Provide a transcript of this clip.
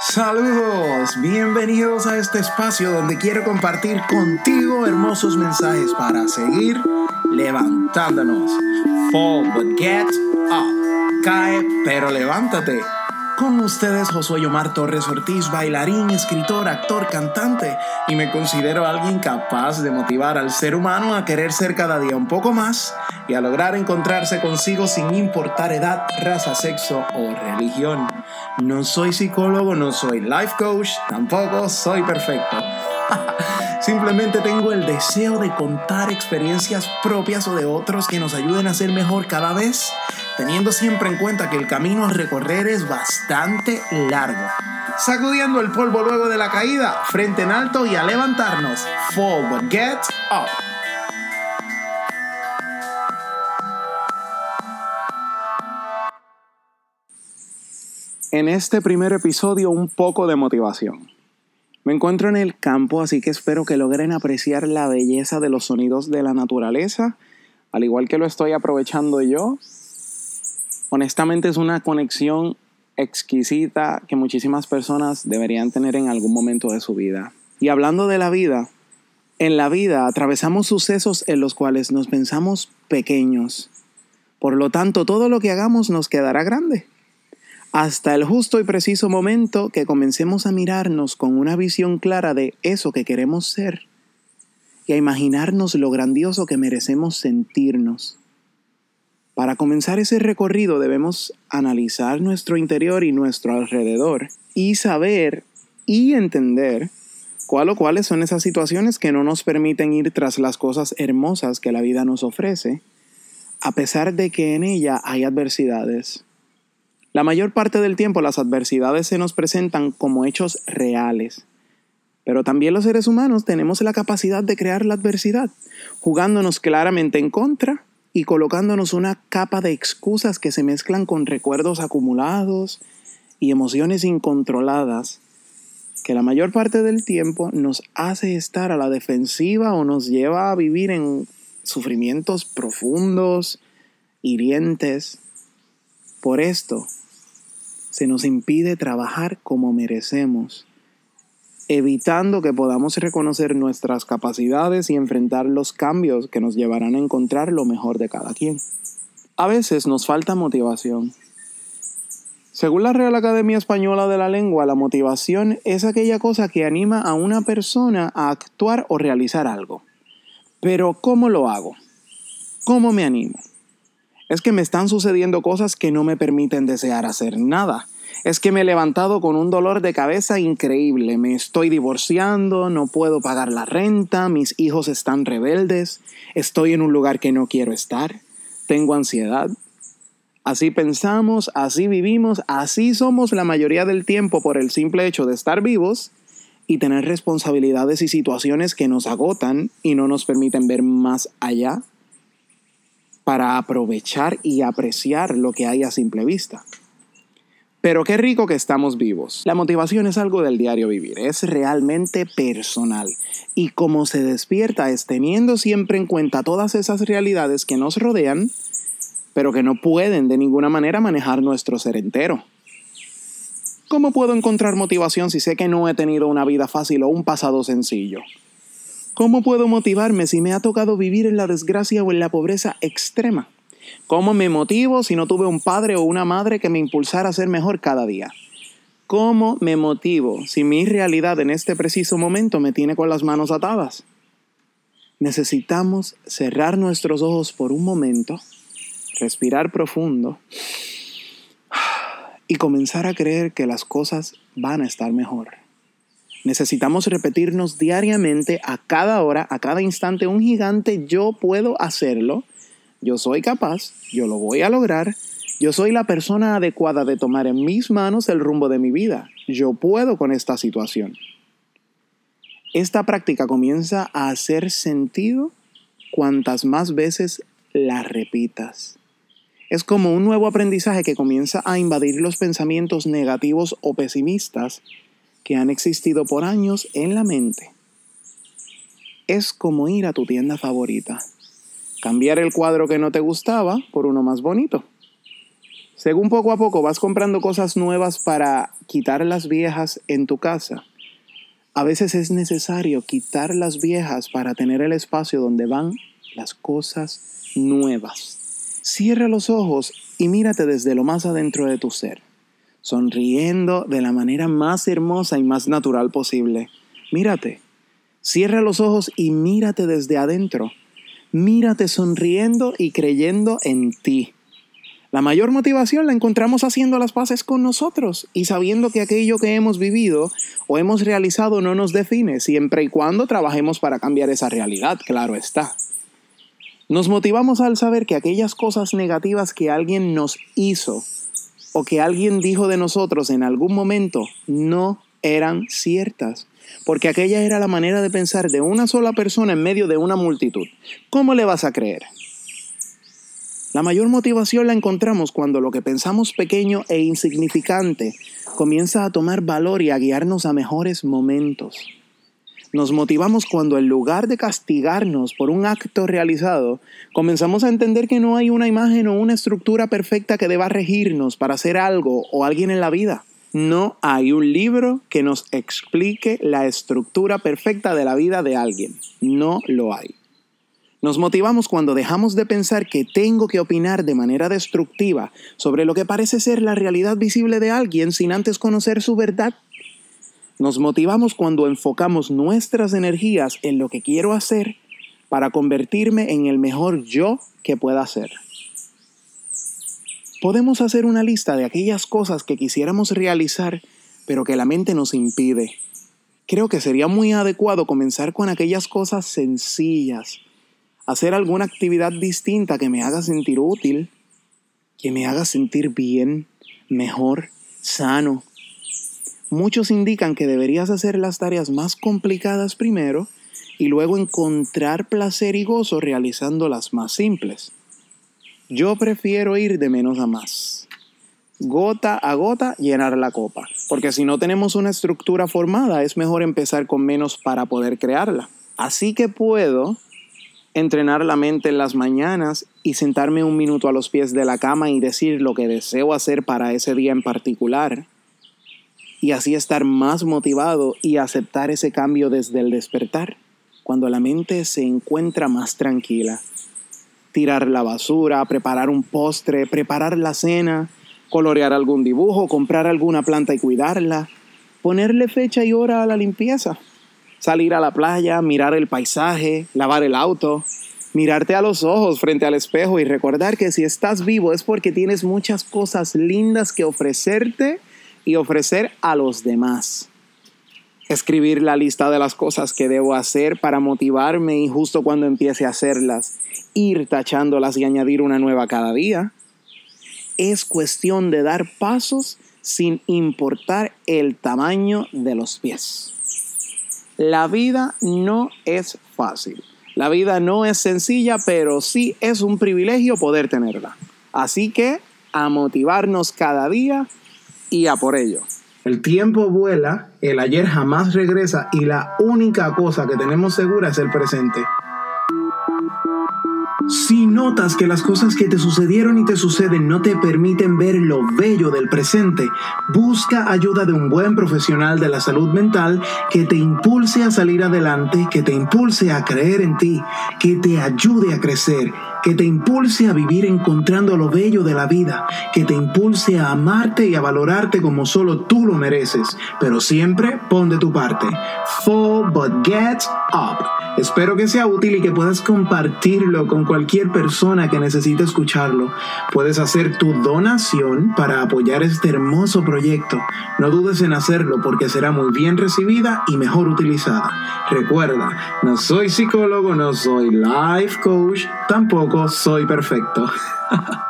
Saludos, bienvenidos a este espacio donde quiero compartir contigo hermosos mensajes para seguir levantándonos. Fall but get up. Cae pero levántate. Con ustedes Josué Omar Torres Ortiz, bailarín, escritor, actor, cantante, y me considero alguien capaz de motivar al ser humano a querer ser cada día un poco más y a lograr encontrarse consigo sin importar edad, raza, sexo o religión. No soy psicólogo, no soy life coach, tampoco soy perfecto. Simplemente tengo el deseo de contar experiencias propias o de otros que nos ayuden a ser mejor cada vez teniendo siempre en cuenta que el camino a recorrer es bastante largo. Sacudiendo el polvo luego de la caída, frente en alto y a levantarnos. But get up. En este primer episodio un poco de motivación. Me encuentro en el campo, así que espero que logren apreciar la belleza de los sonidos de la naturaleza, al igual que lo estoy aprovechando yo honestamente es una conexión exquisita que muchísimas personas deberían tener en algún momento de su vida. Y hablando de la vida, en la vida atravesamos sucesos en los cuales nos pensamos pequeños. Por lo tanto, todo lo que hagamos nos quedará grande. Hasta el justo y preciso momento que comencemos a mirarnos con una visión clara de eso que queremos ser y a imaginarnos lo grandioso que merecemos sentirnos. Para comenzar ese recorrido debemos analizar nuestro interior y nuestro alrededor y saber y entender cuál o cuáles son esas situaciones que no nos permiten ir tras las cosas hermosas que la vida nos ofrece, a pesar de que en ella hay adversidades. La mayor parte del tiempo las adversidades se nos presentan como hechos reales, pero también los seres humanos tenemos la capacidad de crear la adversidad, jugándonos claramente en contra y colocándonos una capa de excusas que se mezclan con recuerdos acumulados y emociones incontroladas que la mayor parte del tiempo nos hace estar a la defensiva o nos lleva a vivir en sufrimientos profundos, hirientes. Por esto, se nos impide trabajar como merecemos evitando que podamos reconocer nuestras capacidades y enfrentar los cambios que nos llevarán a encontrar lo mejor de cada quien. A veces nos falta motivación. Según la Real Academia Española de la Lengua, la motivación es aquella cosa que anima a una persona a actuar o realizar algo. Pero ¿cómo lo hago? ¿Cómo me animo? Es que me están sucediendo cosas que no me permiten desear hacer nada es que me he levantado con un dolor de cabeza increíble. Me estoy divorciando, no puedo pagar la renta, mis hijos están rebeldes, estoy en un lugar que no quiero estar, tengo ansiedad. Así pensamos, así vivimos, así somos la mayoría del tiempo por el simple hecho de estar vivos y tener responsabilidades y situaciones que nos agotan y no nos permiten ver más allá para aprovechar y apreciar lo que hay a simple vista. Pero qué rico que estamos vivos. La motivación es algo del diario vivir, es realmente personal. Y como se despierta es teniendo siempre en cuenta todas esas realidades que nos rodean, pero que no pueden de ninguna manera manejar nuestro ser entero. ¿Cómo puedo encontrar motivación si sé que no he tenido una vida fácil o un pasado sencillo? ¿Cómo puedo motivarme si me ha tocado vivir en la desgracia o en la pobreza extrema? ¿Cómo me motivo si no tuve un padre o una madre que me impulsara a ser mejor cada día? ¿Cómo me motivo si mi realidad en este preciso momento me tiene con las manos atadas? Necesitamos cerrar nuestros ojos por un momento, respirar profundo y comenzar a creer que las cosas van a estar mejor. Necesitamos repetirnos diariamente, a cada hora, a cada instante, un gigante, yo puedo hacerlo yo soy capaz, yo lo voy a lograr, yo soy la persona adecuada de tomar en mis manos el rumbo de mi vida, yo puedo con esta situación. Esta práctica comienza a hacer sentido cuantas más veces la repitas. Es como un nuevo aprendizaje que comienza a invadir los pensamientos negativos o pesimistas que han existido por años en la mente. Es como ir a tu tienda favorita cambiar el cuadro que no te gustaba por uno más bonito. Según poco a poco vas comprando cosas nuevas para quitar las viejas en tu casa, a veces es necesario quitar las viejas para tener el espacio donde van las cosas nuevas. Cierra los ojos y mírate desde lo más adentro de tu ser, sonriendo de la manera más hermosa y más natural posible. Mírate, cierra los ojos y mírate desde adentro. Mírate sonriendo y creyendo en ti. La mayor motivación la encontramos haciendo las paces con nosotros y sabiendo que aquello que hemos vivido o hemos realizado no nos define, siempre y cuando trabajemos para cambiar esa realidad, claro está. Nos motivamos al saber que aquellas cosas negativas que alguien nos hizo o que alguien dijo de nosotros en algún momento no eran ciertas, porque aquella era la manera de pensar de una sola persona en medio de una multitud. ¿Cómo le vas a creer? La mayor motivación la encontramos cuando lo que pensamos pequeño e insignificante comienza a tomar valor y a guiarnos a mejores momentos. Nos motivamos cuando en lugar de castigarnos por un acto realizado, comenzamos a entender que no hay una imagen o una estructura perfecta que deba regirnos para hacer algo o alguien en la vida. No hay un libro que nos explique la estructura perfecta de la vida de alguien. No lo hay. Nos motivamos cuando dejamos de pensar que tengo que opinar de manera destructiva sobre lo que parece ser la realidad visible de alguien sin antes conocer su verdad. Nos motivamos cuando enfocamos nuestras energías en lo que quiero hacer para convertirme en el mejor yo que pueda ser. Podemos hacer una lista de aquellas cosas que quisiéramos realizar, pero que la mente nos impide. Creo que sería muy adecuado comenzar con aquellas cosas sencillas, hacer alguna actividad distinta que me haga sentir útil, que me haga sentir bien, mejor, sano. Muchos indican que deberías hacer las tareas más complicadas primero y luego encontrar placer y gozo realizando las más simples. Yo prefiero ir de menos a más. Gota a gota llenar la copa, porque si no tenemos una estructura formada es mejor empezar con menos para poder crearla. Así que puedo entrenar la mente en las mañanas y sentarme un minuto a los pies de la cama y decir lo que deseo hacer para ese día en particular. Y así estar más motivado y aceptar ese cambio desde el despertar, cuando la mente se encuentra más tranquila. Tirar la basura, preparar un postre, preparar la cena, colorear algún dibujo, comprar alguna planta y cuidarla, ponerle fecha y hora a la limpieza salir a la playa, mirar el paisaje, lavar el auto, mirarte a los ojos frente al espejo y recordar que si estás vivo es porque tienes muchas cosas lindas que ofrecerte y ofrecer a los demás. Escribir la lista de las cosas que debo hacer para motivarme y justo cuando empiece a hacerlas, ir tachándolas y añadir una nueva cada día. Es cuestión de dar pasos sin importar el tamaño de los pies. La vida no es fácil. La vida no es sencilla, pero sí es un privilegio poder tenerla. Así que a motivarnos cada día y a por ello. El tiempo vuela, el ayer jamás regresa y la única cosa que tenemos segura es el presente. Si notas que las cosas que te sucedieron y te suceden no te permiten ver lo bello del presente, busca ayuda de un buen profesional de la salud mental que te impulse a salir adelante, que te impulse a creer en ti, que te ayude a crecer que te impulse a vivir encontrando lo bello de la vida, que te impulse a amarte y a valorarte como solo tú lo mereces, pero siempre pon de tu parte. Fall but get up. Espero que sea útil y que puedas compartirlo con cualquier persona que necesite escucharlo. Puedes hacer tu donación para apoyar este hermoso proyecto. No dudes en hacerlo porque será muy bien recibida y mejor utilizada. Recuerda, no soy psicólogo, no soy life coach, soy perfecto.